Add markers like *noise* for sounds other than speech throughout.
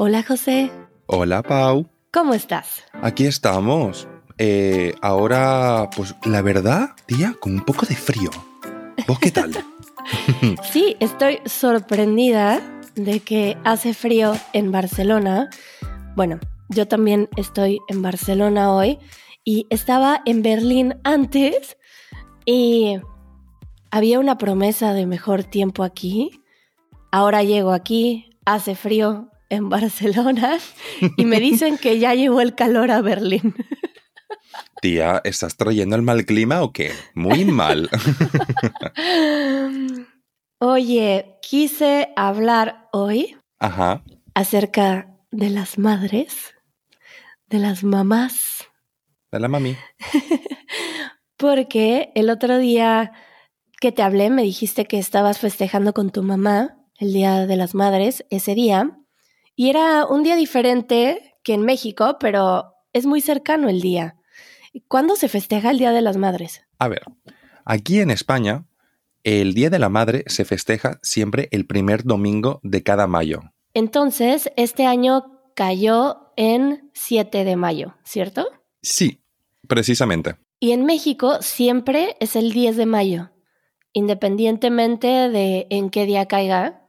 Hola José, Hola Pau, ¿cómo estás? aquí estamos. Eh, ahora, pues la verdad, tía, con un poco de frío. ¿Vos qué tal? *laughs* *laughs* Sí, estoy sorprendida de que hace frío en Barcelona. Bueno, yo también estoy en Barcelona hoy y estaba en Berlín antes y había una promesa de mejor tiempo aquí. Ahora llego aquí, hace frío en Barcelona *laughs* y me dicen que ya llegó el calor a Berlín. Tía, ¿estás trayendo el mal clima o qué? Muy mal. *laughs* Oye, quise hablar hoy Ajá. acerca de las madres, de las mamás, De la mami. *laughs* porque el otro día que te hablé me dijiste que estabas festejando con tu mamá el Día de las Madres ese día, y era un día diferente que en México, pero es muy cercano el día. ¿Cuándo se festeja el Día de las Madres? A ver, aquí en España, el Día de la Madre se festeja siempre el primer domingo de cada mayo. Entonces, este año cayó en 7 de mayo, ¿cierto? Sí, precisamente. Y en México siempre es el 10 de mayo, independientemente de en qué día caiga.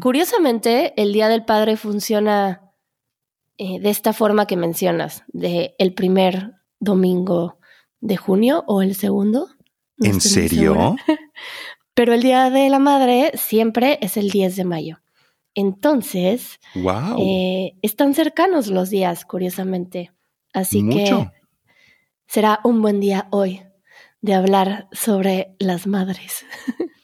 Curiosamente, el Día del Padre funciona eh, de esta forma que mencionas, de el primer domingo de junio o el segundo. No ¿En serio? *laughs* Pero el Día de la Madre siempre es el 10 de mayo. Entonces, ¡Wow! eh, están cercanos los días, curiosamente. Así Mucho. que será un buen día hoy de hablar sobre las madres. *laughs*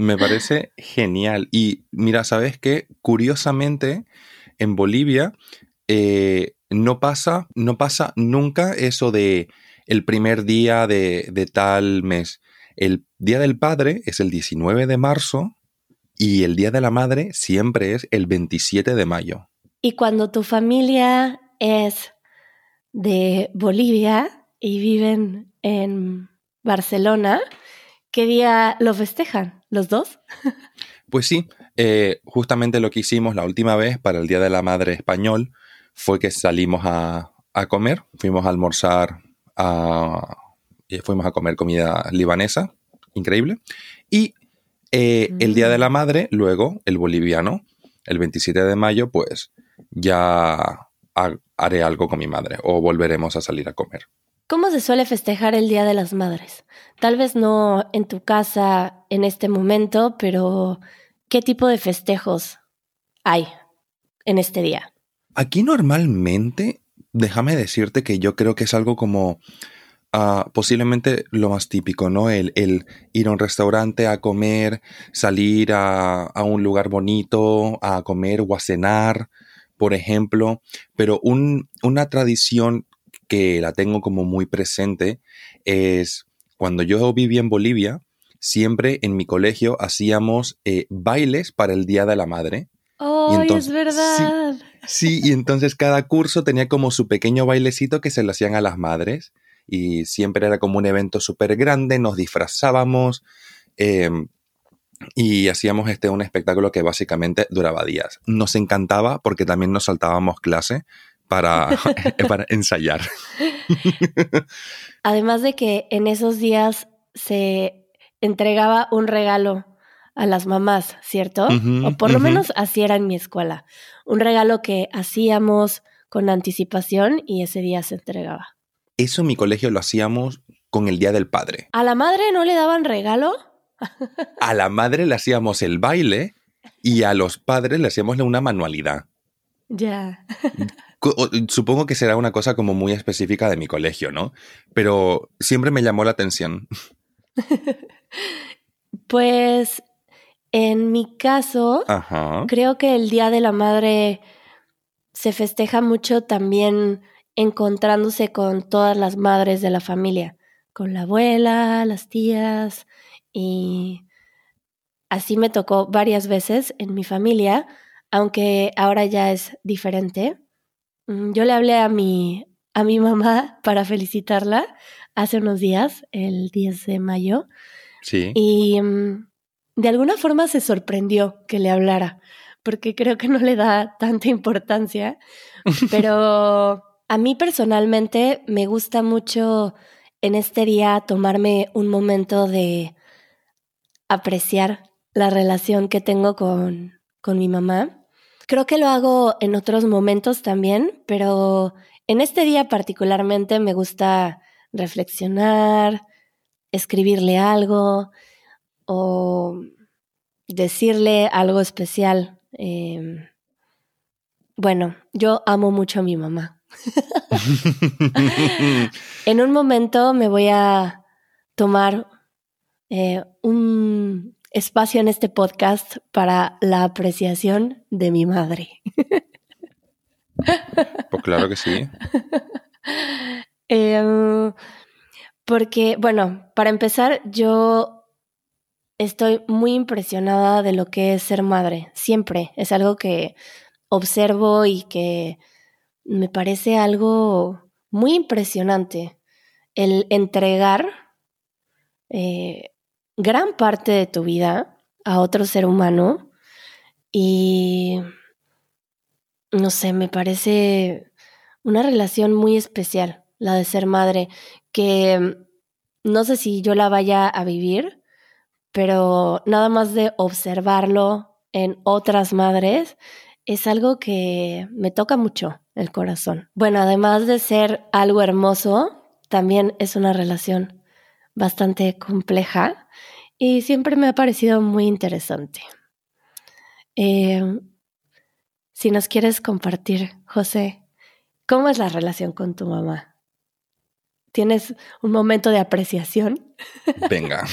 Me parece genial. Y mira, ¿sabes qué? Curiosamente, en Bolivia eh, no, pasa, no pasa nunca eso de el primer día de, de tal mes. El Día del Padre es el 19 de marzo y el Día de la Madre siempre es el 27 de mayo. Y cuando tu familia es de Bolivia y viven en Barcelona, ¿qué día lo festejan? ¿Los dos? Pues sí, eh, justamente lo que hicimos la última vez para el Día de la Madre español fue que salimos a, comer, fuimos a almorzar, y fuimos a comer comida libanesa, increíble, y eh, el Día de la Madre, luego el boliviano, el 27 de mayo, pues ya ha- haré algo con mi madre o volveremos a salir a comer. ¿Cómo se suele festejar el Día de las Madres? Tal vez no en tu casa en este momento, pero ¿qué tipo de festejos hay en este día? Aquí normalmente, déjame decirte que yo creo que es algo como ah, posiblemente lo más típico, ¿no? El, el ir a un restaurante a comer, salir a, un lugar bonito a comer o a cenar, por ejemplo. Pero un- una tradición que la tengo como muy presente es cuando yo viví en Bolivia, siempre en mi colegio hacíamos eh, bailes para el Día de la Madre. ¡Oh, entonces- es verdad! Sí, y entonces cada curso tenía como su pequeño bailecito que se lo hacían a las madres y siempre era como un evento súper grande, nos disfrazábamos eh, y hacíamos este, un espectáculo que básicamente duraba días. Nos encantaba porque también nos saltábamos clase para, *laughs* para ensayar. Además de que en esos días se entregaba un regalo a las mamás, ¿cierto? O por lo menos así era en mi escuela. Un regalo que hacíamos con anticipación y ese día se entregaba. Eso en mi colegio lo hacíamos con el Día del Padre. ¿A la madre no le daban regalo? A la madre le hacíamos el baile y a los padres le hacíamos una manualidad. Ya. *laughs* Supongo que será una cosa como muy específica de mi colegio, ¿no? Pero siempre me llamó la atención. *laughs* Pues en mi caso, Ajá. creo que el Día de la Madre se festeja mucho también encontrándose con todas las madres de la familia, con la abuela, las tías, y así me tocó varias veces en mi familia, aunque ahora ya es diferente. Mm, Yo le hablé a mi, a mi mamá *laughs* para felicitarla hace unos días, el 10 de mayo, Sí. y mm, de alguna forma se sorprendió que le hablara, porque creo que no le da tanta importancia, *laughs* pero a mí personalmente me gusta mucho en este día tomarme un momento de apreciar la relación que tengo con, con mi mamá. Creo que lo hago en otros momentos también, pero en este día particularmente me gusta reflexionar, escribirle algo o decirle algo especial. Em, bueno, yo amo mucho a mi mamá. *laughs* en un momento me voy a tomar eh, un espacio en este podcast para la apreciación de mi madre. Pues claro que sí. *laughs* Em, porque, bueno, para empezar, yo estoy muy impresionada de lo que es ser madre. Siempre. Es algo que observo y que me parece algo muy impresionante. El entregar eh, gran parte de tu vida a otro ser humano y no sé, me parece una relación muy especial, la de ser madre, que mm, no sé si yo la vaya a vivir, pero nada más de observarlo en otras madres es algo que me toca mucho el corazón. Bueno, además de ser algo hermoso, también es una relación bastante compleja y siempre me ha parecido muy interesante. Eh, si nos quieres compartir, José, ¿cómo es la relación con tu mamá? ¿Tienes un momento de apreciación? *laughs* Venga.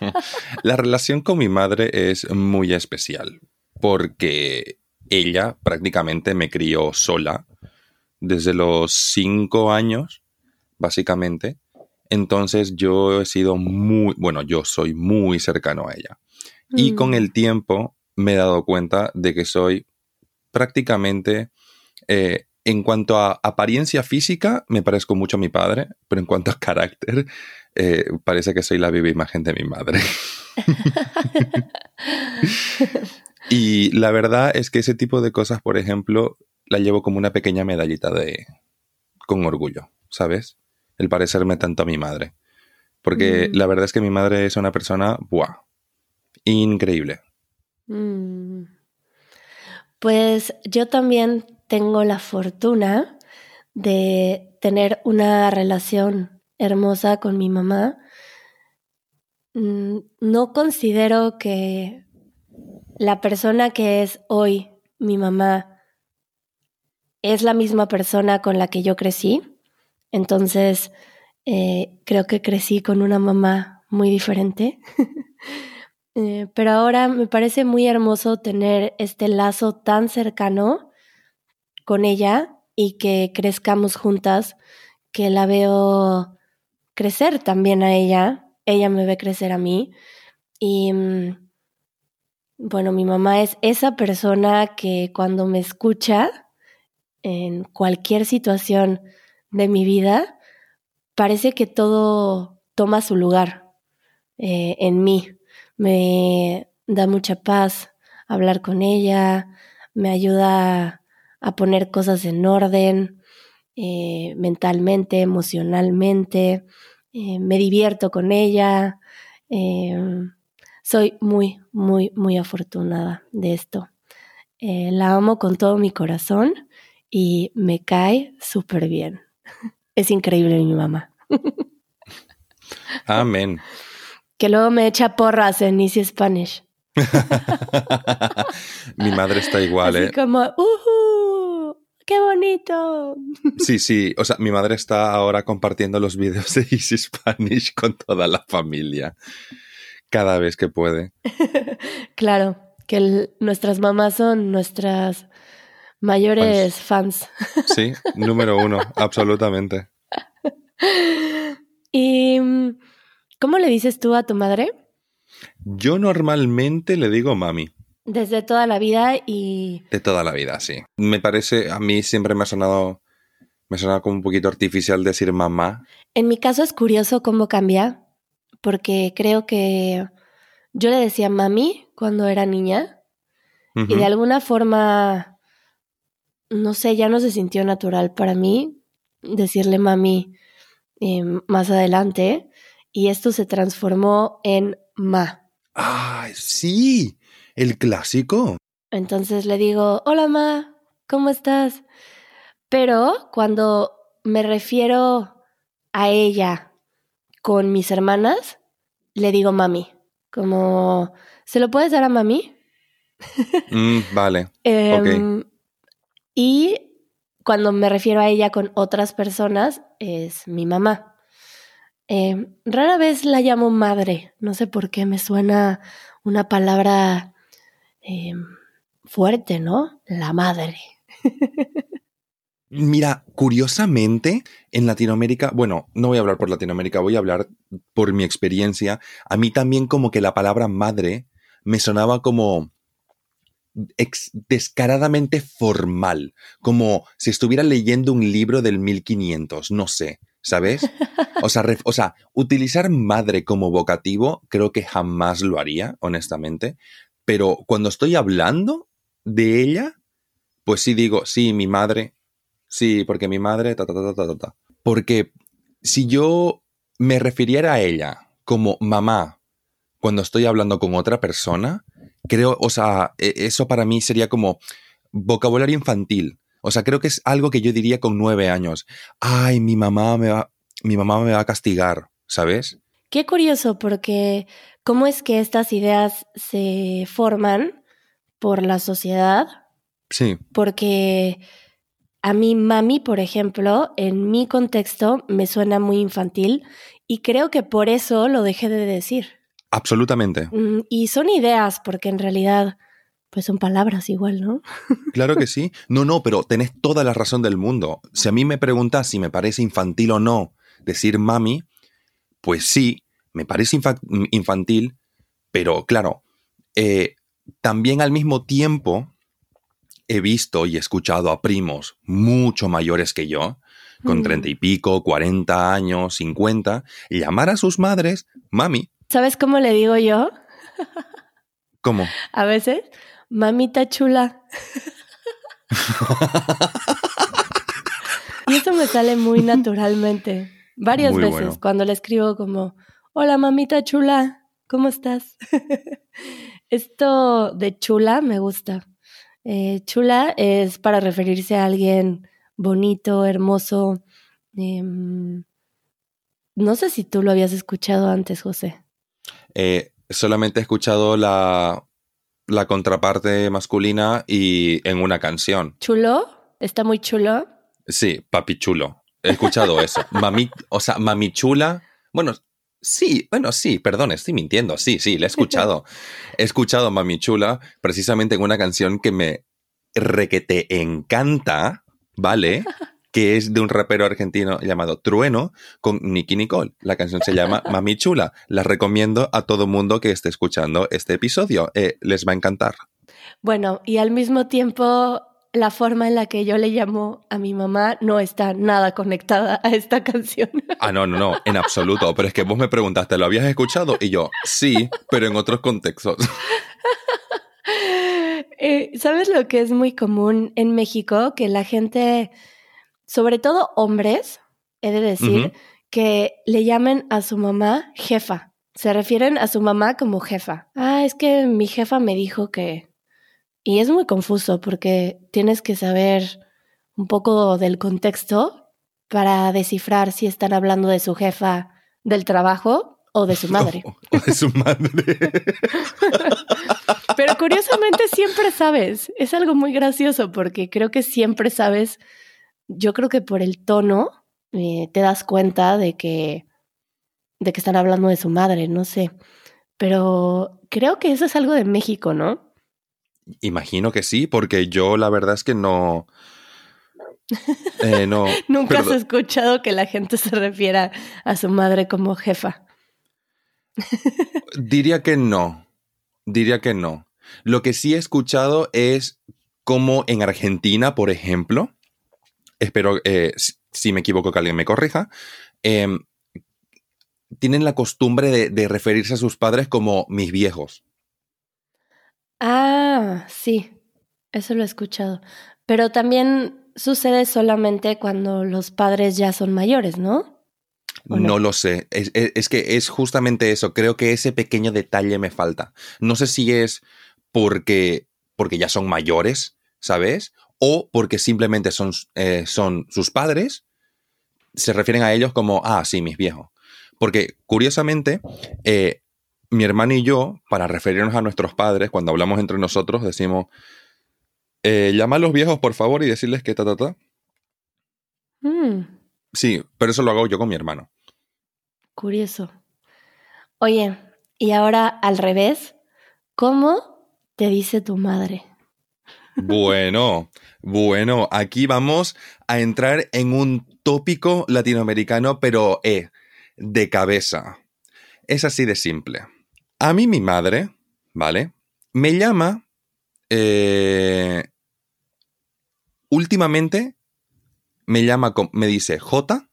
*laughs* la relación con mi madre es muy especial porque ella prácticamente me crió sola desde los cinco años, básicamente. Entonces yo he sido muy, bueno, yo soy muy cercano a ella. Y con mm. el tiempo me he dado cuenta de que soy prácticamente eh, en cuanto a apariencia física, me parezco mucho a mi padre, pero en cuanto a carácter, eh, parece que soy la viva imagen de mi madre. *laughs* y la verdad es que ese tipo de cosas, por ejemplo, la llevo como una pequeña medallita de con orgullo, ¿sabes? El parecerme tanto a mi madre. Porque mm. la verdad es que mi madre es una persona, ¡buah! Increíble. Mm. Pues yo también tengo la fortuna de tener una relación hermosa con mi mamá. Mm, no considero que la persona que es hoy mi mamá es la misma persona con la que yo crecí. Entonces, eh, creo que crecí con una mamá muy diferente. *laughs* Eh, pero ahora me parece muy hermoso tener este lazo tan cercano con ella y que crezcamos juntas, que la veo crecer también a ella, ella me ve crecer a mí y mm, bueno, mi mamá es esa persona que cuando me escucha en cualquier situación de mi vida, parece que todo toma su lugar eh, en mí me da mucha paz hablar con ella, me ayuda a poner cosas en orden eh, mentalmente, emocionalmente, eh, me divierto con ella. Soy muy, muy, muy afortunada de esto. La amo con todo mi corazón y me cae súper bien. Es increíble mi mamá. *laughs* Amén que luego me echa porras en Easy Spanish. *laughs* Mi madre está igual, Así ¿eh? Como, ¡uh! ¡Qué bonito! Sí, sí. O sea, mi madre está ahora compartiendo los vídeos de Easy Spanish con toda la familia. Cada vez que puede. *laughs* claro, que nuestras mamás son nuestras mayores fans. Sí, número uno, absolutamente. *laughs* Y ¿Cómo le dices tú a tu madre? Yo normalmente le digo mami. Desde toda la vida y... De toda la vida, sí. Me parece, a mí siempre me ha sonado, me ha sonado como un poquito artificial decir mamá. En mi caso es curioso cómo cambia, porque creo que yo le decía mami cuando era niña Y de alguna forma, no sé, ya no se sintió natural para mí decirle mami eh, más adelante. Y esto se transformó en ma. ¡Ah, sí! El clásico. Entonces le digo, hola ma, ¿cómo estás? Pero cuando me refiero a ella con mis hermanas, le digo mami. Como, ¿se lo puedes dar a mami? Mm, vale. *laughs* Em, y cuando me refiero a ella con otras personas, es mi mamá. Em, rara vez la llamo madre. No sé por qué me suena una palabra em, fuerte, ¿no? La madre. *laughs* Mira, curiosamente, en Latinoamérica, bueno, no voy a hablar por Latinoamérica, voy a hablar por mi experiencia. A mí también como que la palabra madre me sonaba como descaradamente formal, como si estuviera leyendo un libro del 1500, no sé, ¿sabes? O sea, o sea, utilizar madre como vocativo creo que jamás lo haría, honestamente, pero cuando estoy hablando de ella, pues sí digo, sí, mi madre, sí, porque mi madre, ta, ta, ta, ta, ta, ta. Porque si yo me refiriera a ella como mamá cuando estoy hablando con otra persona, creo, o sea, e, eso para mí sería como vocabulario infantil. O sea, creo que es algo que yo diría con nueve años. Ay, mi mamá me va, mi mamá me va a castigar, ¿sabes? Qué curioso, porque cómo es que estas ideas se forman por la sociedad. Sí. Porque a mi mami, por ejemplo, en mi contexto me suena muy infantil y creo que por eso lo dejé de decir. Absolutamente. Mm, y son ideas, porque en realidad, pues son palabras igual, ¿no? Claro que sí. No, no, pero tenés toda la razón del mundo. Si a mí me preguntas si me parece infantil o no decir mami, pues sí, me parece infantil, pero claro, eh, también al mismo tiempo he visto y escuchado a primos mucho mayores que yo, con treinta y pico, cuarenta años, cincuenta, llamar a sus madres mami. ¿Sabes cómo le digo yo? ¿Cómo? A veces, mamita chula. y eso me sale muy naturalmente. Varias veces cuando le escribo como, hola mamita chula, ¿cómo estás? *laughs* Esto de chula me gusta. Eh, chula es para referirse a alguien bonito, hermoso. Em, no sé si tú lo habías escuchado antes, José. Eh, solamente he escuchado la, la contraparte masculina y en una canción. ¿Chulo? ¿Está muy chulo? Sí, papi chulo. He escuchado *laughs* eso. Mami, o sea, mami chula. Bueno, sí, bueno, sí, perdón, estoy mintiendo. Sí, sí, le he escuchado. He escuchado Mami Chula precisamente en una canción que me requete encanta, ¿vale? *laughs* que es de un rapero argentino llamado Trueno con Nicky Nicole. La canción se llama *laughs* Mami Chula. La recomiendo a todo mundo que esté escuchando este episodio. Eh, les va a encantar. Bueno, y al mismo tiempo la forma en la que yo le llamo a mi mamá no está nada conectada a esta canción. *laughs* Ah, no, no, no, en absoluto. Pero es que vos me preguntaste, ¿lo habías escuchado? Y yo, sí, pero en otros contextos. *laughs* Eh, ¿Sabes lo que es muy común en México? Que la gente sobre todo hombres, he de decir, que le llamen a su mamá jefa. Se refieren a su mamá como jefa. Ah, es que mi jefa me dijo que... Y es muy confuso porque tienes que saber un poco del contexto para descifrar si están hablando de su jefa del trabajo o de su *laughs* madre. O, de su madre. Pero curiosamente siempre sabes. Es algo muy gracioso porque creo que siempre sabes yo creo que por el tono eh, te das cuenta de que, de que están hablando de su madre, no sé. Pero creo que eso es algo de México, ¿no? Imagino que sí, porque yo la verdad es que no. *laughs* Eh, no. Nunca has escuchado que la gente se refiera a su madre como jefa. *laughs* Diría que no. Diría que no. Lo que sí he escuchado es como en Argentina, por ejemplo, espero, eh, si me equivoco, que alguien me corrija, em, tienen la costumbre de, referirse a sus padres como mis viejos. Ah, Ah, sí, eso lo he escuchado. Pero también sucede solamente cuando los padres ya son mayores, ¿no? No? no? lo sé. Es, es, es, que es justamente eso. Creo que ese pequeño detalle me falta. No sé si es porque, porque ya son mayores, ¿sabes? O porque simplemente son, eh, son sus padres. Se refieren a ellos como, ah, sí, mis viejos. Porque, curiosamente, eh, mi hermano y yo, para referirnos a nuestros padres, cuando hablamos entre nosotros, decimos, eh, llama a los viejos, por favor, y decirles que ta, ta, ta. Mm, Sí, pero eso lo hago yo con mi hermano. curioso. Oye, y ahora al revés, ¿cómo te dice tu madre? Bueno, bueno, aquí vamos a entrar en un tópico latinoamericano, pero eh, de cabeza. Es así de simple. A mí mi madre, ¿vale? Me llama... eh, últimamente me llama, me dice J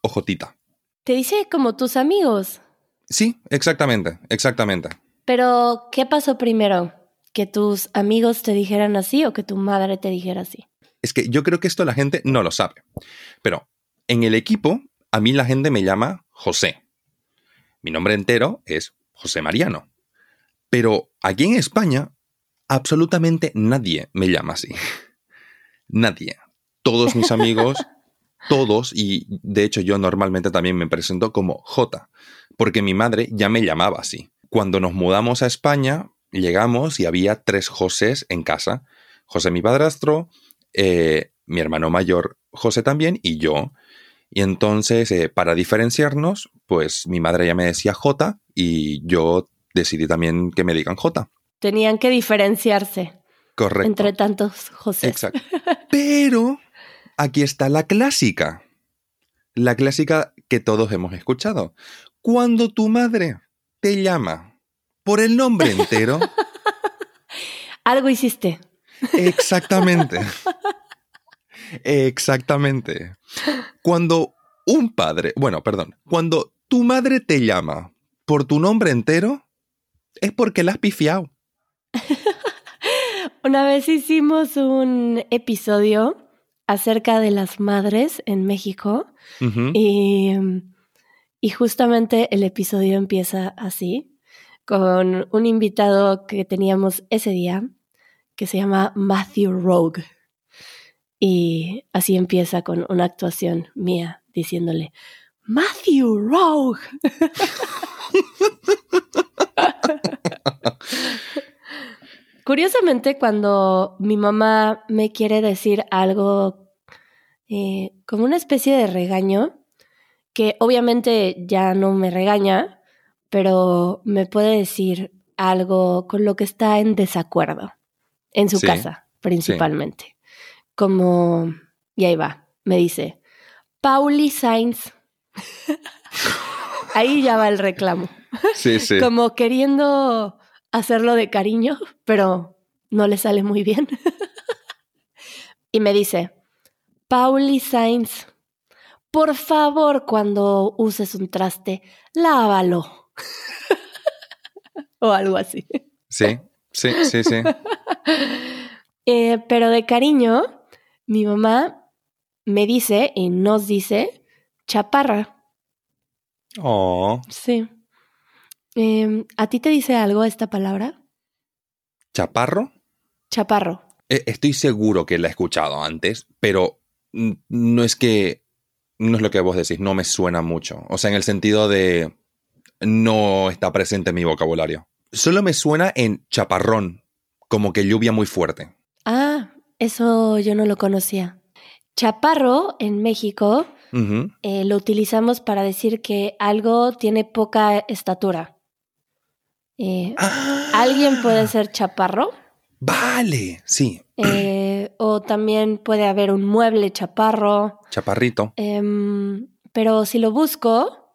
o Jotita. Te dice como tus amigos. Sí, exactamente, exactamente. Pero, ¿qué pasó primero? ¿Que tus amigos te dijeran así o que tu madre te dijera así? Es que yo creo que esto la gente no lo sabe. Pero en el equipo, a mí la gente me llama José. Mi nombre entero es José Mariano. Pero aquí en España, absolutamente nadie me llama así. *laughs* Nadie. Todos mis amigos, *laughs* todos, y de hecho yo normalmente también me presento como J, porque mi madre ya me llamaba así. Cuando nos mudamos a España, llegamos y había tres Josés en casa. José mi padrastro, eh, mi hermano mayor José también y yo. Y entonces, eh, para diferenciarnos, pues mi madre ya me decía J y yo decidí también que me digan J. Tenían que diferenciarse Correcto. entre tantos José. Exacto. Pero aquí está la clásica. La clásica que todos hemos escuchado. Cuando tu madre te llama por el nombre entero, *laughs* Algo hiciste. exactamente. Exactamente. Cuando un padre, bueno, perdón, cuando tu madre te llama por tu nombre entero, es porque la has pifiado. *laughs* Una vez hicimos un episodio acerca de las madres en México y, y justamente el episodio empieza así, con un invitado que teníamos ese día, que se llama Matthew Rogue. Y así empieza con una actuación mía diciéndole, Matthew Rogue. *laughs* Curiosamente, cuando mi mamá me quiere decir algo eh, como una especie de regaño, que obviamente ya no me regaña, pero me puede decir algo con lo que está en desacuerdo, en su Sí, casa principalmente. Como, y ahí va, me dice, Pauli Sainz. *laughs* ahí ya va el reclamo Sí, sí. como queriendo hacerlo de cariño, pero no le sale muy bien. *laughs* y me dice, Pauli Sainz, por favor, cuando uses un traste, lávalo. *laughs* o algo así. Sí, sí, sí, sí. *laughs* Eh, pero de cariño, mi mamá me dice y nos dice chaparra. Oh, Sí. Em, ¿A ti te dice algo esta palabra? chaparro. Chaparro. Eh, Estoy seguro que la he escuchado antes, pero no es que. No es lo que vos decís, no me suena mucho. O sea, en el sentido de. No está presente en mi vocabulario. Solo me suena en chaparrón, como que lluvia muy fuerte. Ah, eso yo no lo conocía. Chaparro en México eh, lo utilizamos para decir que algo tiene poca estatura. Eh, Alguien puede ser chaparro Vale, sí. eh, o también puede haber un mueble chaparro. Chaparrito. Em, pero si lo busco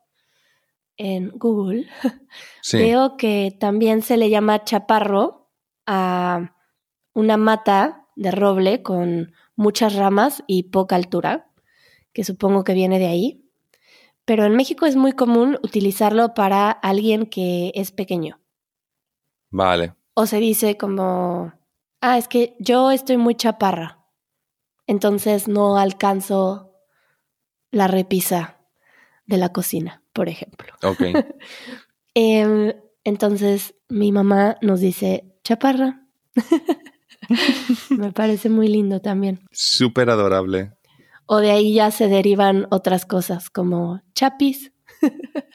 en Google, *laughs* Sí. veo que también se le llama chaparro a una mata de roble con muchas ramas y poca altura, que supongo que viene de ahí. Pero en México es muy común utilizarlo para alguien que es pequeño. Vale. O se dice como Ah, es que yo estoy muy chaparra. Entonces no alcanzo la repisa de la cocina, por ejemplo. Ok. *laughs* Em, entonces mi mamá nos dice chaparra. *laughs* Me parece muy lindo también. Súper adorable. O de ahí ya se derivan otras cosas como chapis. *laughs*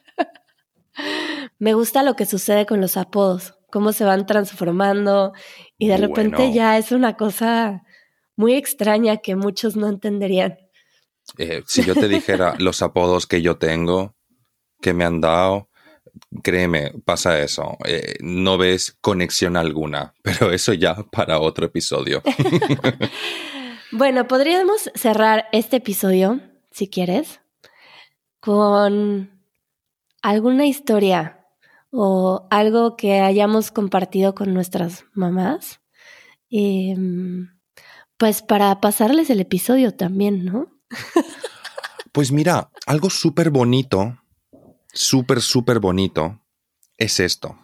Me gusta lo que sucede con los apodos, cómo se van transformando y de repente Bueno. ya es una cosa muy extraña que muchos no entenderían. Eh, si yo te dijera *laughs* los apodos que yo tengo, que me han dado, créeme, pasa eso. Eh, no ves conexión alguna, *laughs* pero eso ya para otro episodio. *laughs* Bueno, podríamos cerrar este episodio, si quieres, con alguna historia o algo que hayamos compartido con nuestras mamás. Em, pues para pasarles el episodio también, ¿no? Pues mira, algo súper bonito, súper, súper bonito, es esto.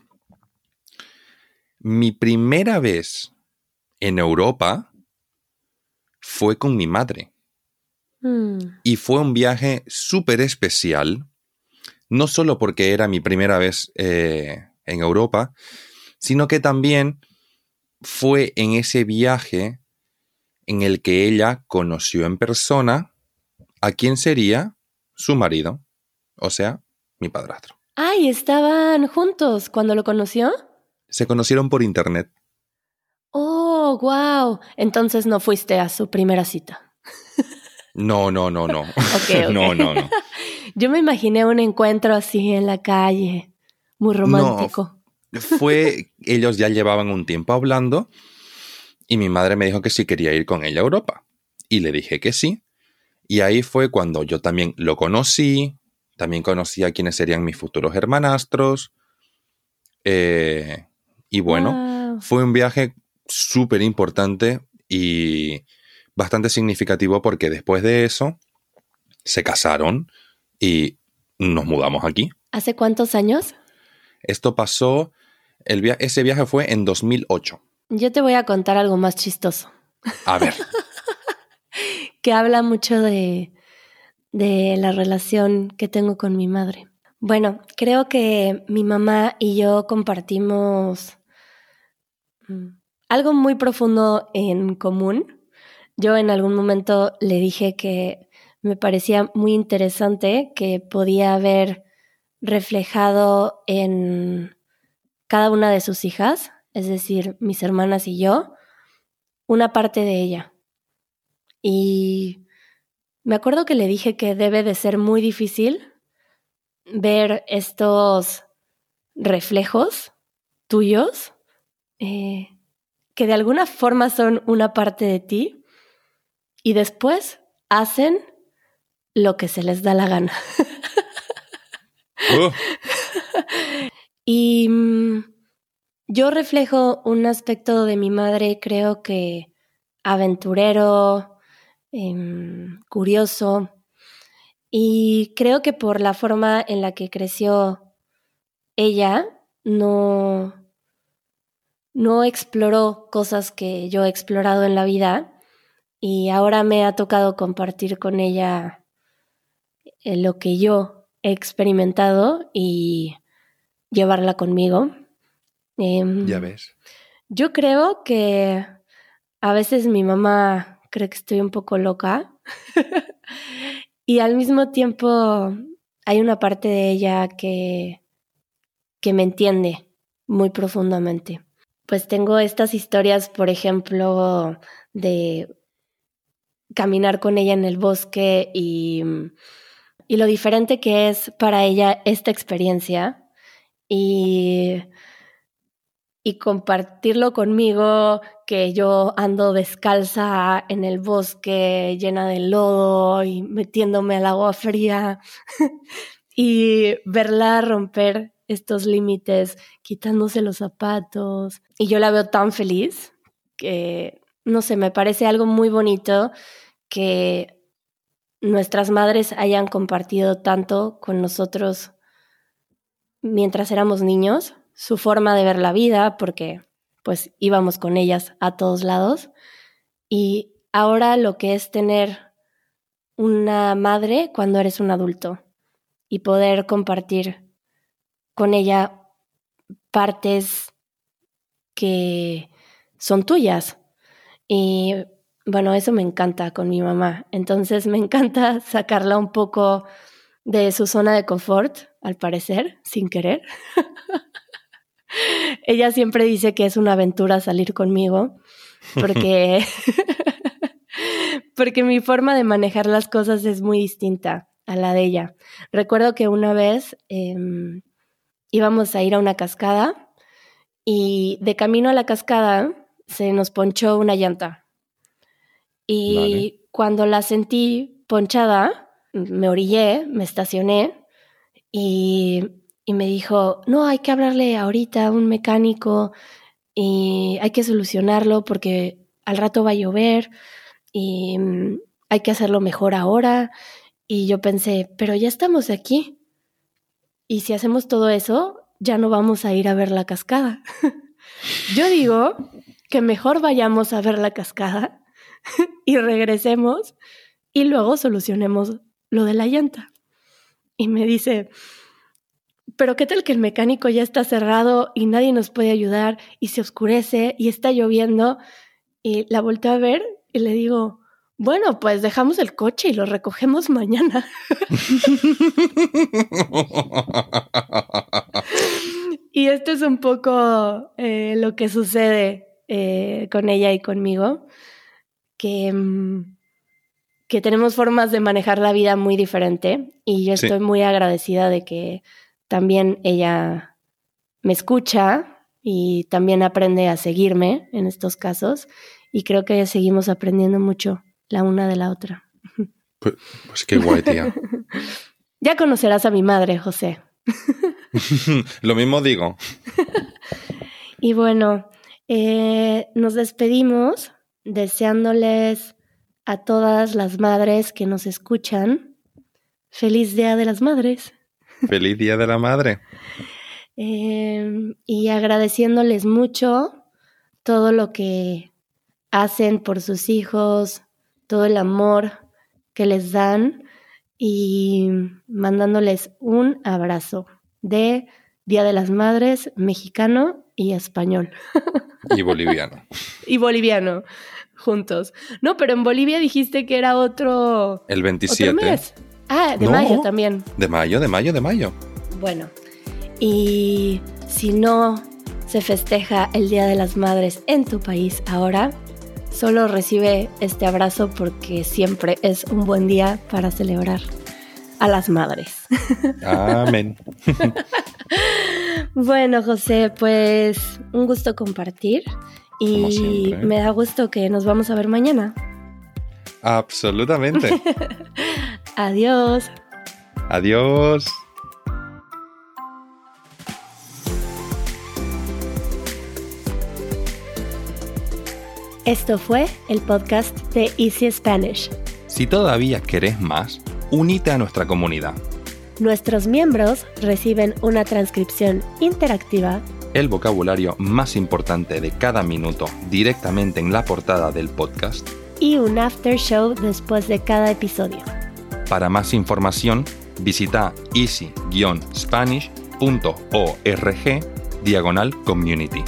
Mi primera vez en Europa fue con mi madre. Mm, Y fue un viaje súper especial, no solo porque era mi primera vez eh, en Europa, sino que también fue en ese viaje en el que ella conoció en persona a quien sería su marido, o sea, mi padrastro. Ay, estaban juntos cuando lo conoció. Se conocieron por internet. Oh, wow. Entonces no fuiste a su primera cita. No, no, no, no. *laughs* no, no, no. *laughs* Yo me imaginé un encuentro así en la calle, muy romántico. Fue, ellos ya llevaban un tiempo hablando y mi madre me dijo que sí quería ir con ella a Europa. Y le dije que sí. Y ahí fue cuando yo también lo conocí, también conocí a quienes serían mis futuros hermanastros. Eh, y bueno, Wow. fue un viaje súper importante y bastante significativo porque después de eso se casaron y nos mudamos aquí. ¿Hace cuántos años? Esto pasó, el via- ese viaje fue en 2008. Yo te voy a contar algo más chistoso, A ver, *laughs* que habla mucho de, de la relación que tengo con mi madre. Bueno, creo que mi mamá y yo compartimos mm, algo muy profundo en común. Yo en algún momento le dije que me parecía muy interesante que podía haber reflejado en cada una de sus hijas, es decir, mis hermanas y yo, una parte de ella. Y me acuerdo que le dije que debe de ser muy difícil ver estos reflejos tuyos, eh, que de alguna forma son una parte de ti, y después hacen lo que se les da la gana. Uh, *laughs* Y mm, yo reflejo un aspecto de mi madre, creo que aventurero, em, curioso, y creo que por la forma en la que creció ella, no, no exploró cosas que yo he explorado en la vida, y ahora me ha tocado compartir con ella eh, lo que yo he experimentado y llevarla conmigo. Em, ya ves. Yo creo que a veces mi mamá cree que estoy un poco loca y al mismo tiempo hay una parte de ella que, que me entiende muy profundamente. Pues tengo estas historias, por ejemplo, de caminar con ella en el bosque y, y lo diferente que es para ella esta experiencia y, y compartirlo conmigo, que yo ando descalza en el bosque llena de lodo y metiéndome al agua fría *laughs* y verla romper estos límites, quitándose los zapatos. Y yo la veo tan feliz que, no sé, me parece algo muy bonito que nuestras madres hayan compartido tanto con nosotros mientras éramos niños, su forma de ver la vida, porque pues íbamos con ellas a todos lados. Y ahora lo que es tener una madre cuando eres un adulto y poder compartir con ella partes que son tuyas. Y bueno, eso me encanta con mi mamá. Entonces me encanta *laughs* sacarla un poco de su zona de confort, al parecer, sin querer. *laughs* Ella siempre dice que es una aventura salir conmigo, porque, *laughs* porque mi forma de manejar las cosas es muy distinta a la de ella. Recuerdo que una vez em, íbamos a ir a una cascada y de camino a la cascada se nos ponchó una llanta. Y cuando la sentí ponchada, me orillé, me estacioné y, y, me dijo, no, hay que hablarle ahorita a un mecánico y hay que solucionarlo porque al rato va a llover y mm, hay que hacerlo mejor ahora. Y yo pensé, pero ya estamos aquí. Y si hacemos todo eso, ya no vamos a ir a ver la cascada. *laughs* yo digo que mejor vayamos a ver la cascada *laughs* y regresemos y luego solucionemos lo de la llanta. Y me dice, pero ¿qué tal que el mecánico ya está cerrado y nadie nos puede ayudar y se oscurece y está lloviendo? Y la volteo a ver y le digo, bueno, pues dejamos el coche y lo recogemos mañana. y esto es un poco eh, lo que sucede eh, con ella y conmigo, que, mm, que tenemos formas de manejar la vida muy diferente y yo estoy muy agradecida de que también ella me escucha y también aprende a seguirme en estos casos y creo que seguimos aprendiendo mucho la una de la otra. Pues, pues qué guay, tía. *laughs* ya conocerás a mi madre, José. *laughs* Lo mismo digo. *laughs* y bueno, eh, nos despedimos deseándoles a todas las madres que nos escuchan. Feliz Día de las Madres. Feliz Día de la Madre. Em, y agradeciéndoles mucho todo lo que hacen por sus hijos, todo el amor que les dan y mandándoles un abrazo de Día de las Madres mexicano y español. Y boliviano. *laughs* y boliviano, juntos. No, pero en Bolivia dijiste que era otro... El 27. Ah, de mayo también. De mayo, de mayo, de mayo. Bueno, y si no se festeja el Día de las Madres en tu país ahora, Solo recibe este abrazo porque siempre es un buen día para celebrar a las madres. Amén. *laughs* bueno, José, pues un gusto compartir y me da gusto que nos vamos a ver mañana. Absolutamente. *laughs* Adiós. Adiós. Esto fue el podcast de Easy Spanish. Si todavía querés más, unite a nuestra comunidad. Nuestros miembros reciben una transcripción interactiva, el vocabulario más importante de cada minuto directamente en la portada del podcast y un after show después de cada episodio. Para más información, visita easy-spanish.org diagonal community.